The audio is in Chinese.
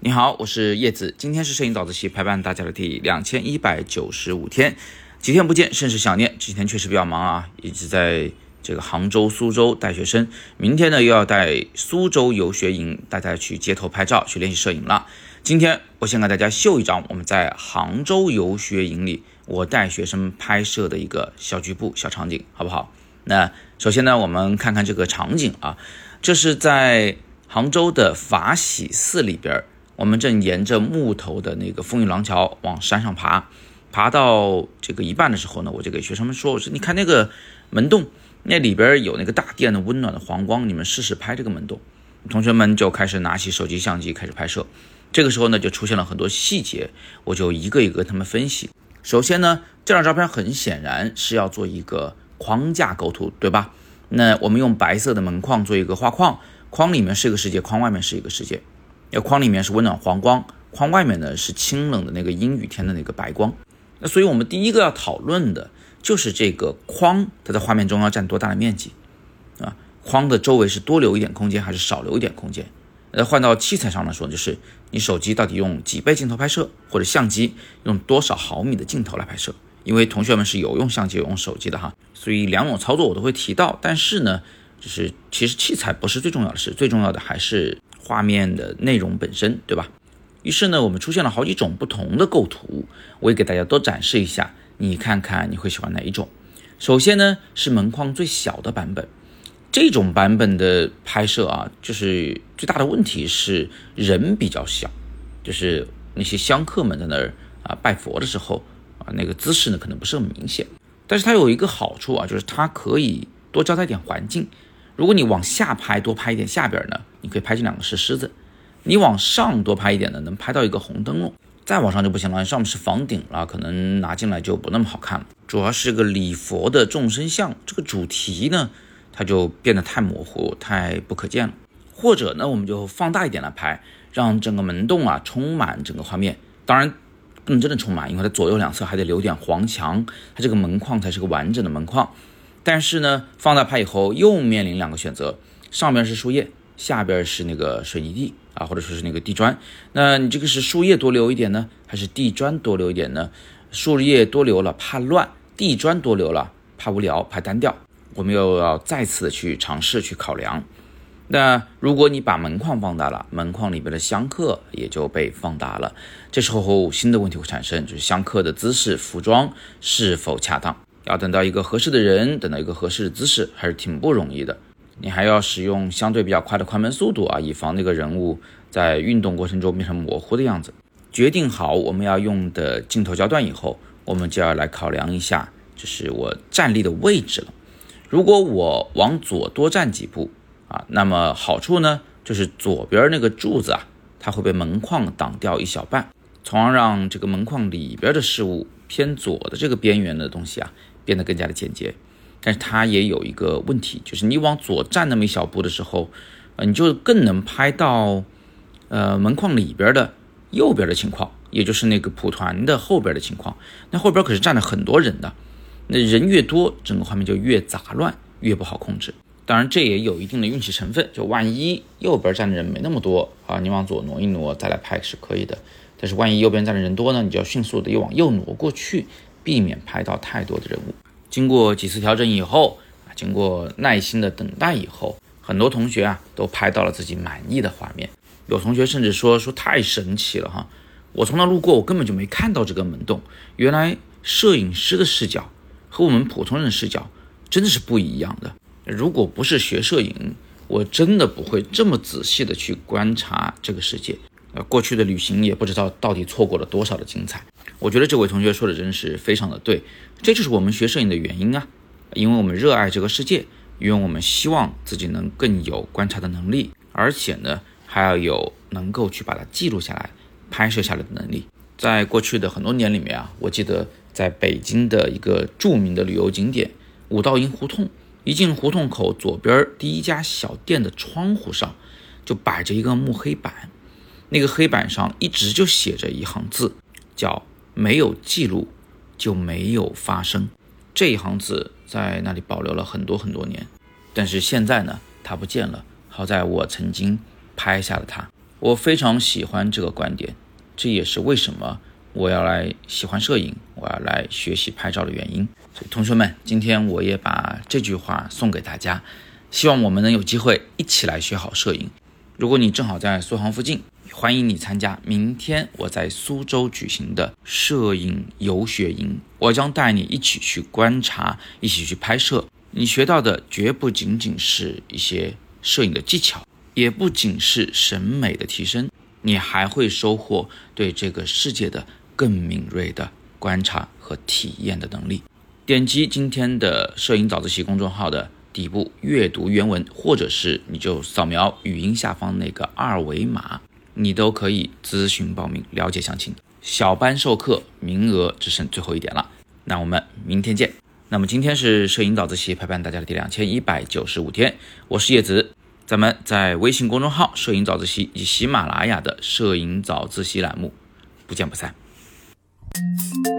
你好，我是叶子，今天是摄影早自习陪伴大家的第两千一百九十五天，几天不见，甚是想念。这几天确实比较忙啊，一直在这个杭州、苏州带学生，明天呢又要带苏州游学营大家去街头拍照，去练习摄影了。今天我先给大家秀一张我们在杭州游学营里我带学生拍摄的一个小局部小场景，好不好？那首先呢，我们看看这个场景啊，这是在杭州的法喜寺里边。我们正沿着木头的那个风雨廊桥往山上爬，爬到这个一半的时候呢，我就给学生们说：“我说你看那个门洞，那里边有那个大殿的温暖的黄光，你们试试拍这个门洞。”同学们就开始拿起手机相机开始拍摄。这个时候呢，就出现了很多细节，我就一个一个跟他们分析。首先呢，这张照片很显然是要做一个框架构图，对吧？那我们用白色的门框做一个画框，框里面是一个世界，框外面是一个世界。要框里面是温暖黄光，框外面呢是清冷的那个阴雨天的那个白光。那所以我们第一个要讨论的就是这个框，它在画面中要占多大的面积啊？框的周围是多留一点空间还是少留一点空间？那换到器材上来说，就是你手机到底用几倍镜头拍摄，或者相机用多少毫米的镜头来拍摄？因为同学们是有用相机有用手机的哈，所以两种操作我都会提到。但是呢，就是其实器材不是最重要的事，最重要的还是。画面的内容本身，对吧？于是呢，我们出现了好几种不同的构图，我也给大家都展示一下，你看看你会喜欢哪一种？首先呢，是门框最小的版本，这种版本的拍摄啊，就是最大的问题是人比较小，就是那些香客们在那儿啊拜佛的时候，那个姿势呢可能不是很明显，但是它有一个好处啊，就是它可以多交代点环境。如果你往下拍，多拍一点下边呢，你可以拍进两个石狮子；你往上多拍一点呢，能拍到一个红灯笼。再往上就不行了，上面是房顶了，可能拿进来就不那么好看了。主要是个礼佛的众生相，这个主题呢，它就变得太模糊、太不可见了。或者呢，我们就放大一点来拍，让整个门洞啊充满整个画面。当然不能真的充满，因为它左右两侧还得留点黄墙，它这个门框才是个完整的门框。但是呢，放大拍以后又面临两个选择，上边是树叶，下边是那个水泥地啊，或者说是那个地砖。那你这个是树叶多留一点呢，还是地砖多留一点呢？树叶多留了怕乱，地砖多留了怕无聊，怕单调。我们又要再次去尝试去考量。那如果你把门框放大了，门框里边的香客也就被放大了，这时候新的问题会产生，就是香客的姿势、服装是否恰当？要等到一个合适的人，等到一个合适的姿势，还是挺不容易的。你还要使用相对比较快的快门速度啊，以防那个人物在运动过程中变成模糊的样子。决定好我们要用的镜头焦段以后，我们就要来考量一下，就是我站立的位置了。如果我往左多站几步啊，那么好处呢，就是左边那个柱子啊，它会被门框挡掉一小半，从而让这个门框里边的事物偏左的这个边缘的东西啊。变得更加的简洁，但是它也有一个问题，就是你往左站那么一小步的时候，呃，你就更能拍到，呃，门框里边的右边的情况，也就是那个蒲团的后边的情况。那后边可是站了很多人的，那人越多，整个画面就越杂乱，越不好控制。当然，这也有一定的运气成分，就万一右边站的人没那么多啊，你往左挪一挪再来拍是可以的。但是万一右边站的人多呢，你就要迅速的又往右挪过去。避免拍到太多的人物。经过几次调整以后啊，经过耐心的等待以后，很多同学啊都拍到了自己满意的画面。有同学甚至说说太神奇了哈，我从那路过，我根本就没看到这个门洞。原来摄影师的视角和我们普通人的视角真的是不一样的。如果不是学摄影，我真的不会这么仔细的去观察这个世界。呃，过去的旅行也不知道到底错过了多少的精彩。我觉得这位同学说的真是非常的对，这就是我们学摄影的原因啊，因为我们热爱这个世界，因为我们希望自己能更有观察的能力，而且呢，还要有能够去把它记录下来、拍摄下来的能力。在过去的很多年里面啊，我记得在北京的一个著名的旅游景点五道营胡同，一进胡同口左边第一家小店的窗户上，就摆着一个木黑板。那个黑板上一直就写着一行字，叫“没有记录就没有发生”。这一行字在那里保留了很多很多年，但是现在呢，它不见了，好在我曾经拍下了它。我非常喜欢这个观点，这也是为什么我要来喜欢摄影，我要来学习拍照的原因。所以同学们，今天我也把这句话送给大家，希望我们能有机会一起来学好摄影。如果你正好在苏杭附近，欢迎你参加明天我在苏州举行的摄影游学营，我将带你一起去观察，一起去拍摄。你学到的绝不仅仅是一些摄影的技巧，也不仅是审美的提升，你还会收获对这个世界的更敏锐的观察和体验的能力。点击今天的摄影早自习公众号的底部阅读原文，或者是你就扫描语音下方那个二维码。你都可以咨询报名，了解详情。小班授课名额只剩最后一点了，那我们明天见。那么今天是摄影早自习陪伴大家的第两千一百九十五天，我是叶子，咱们在微信公众号“摄影早自习”以及喜马拉雅的“摄影早自习”栏目不见不散。Música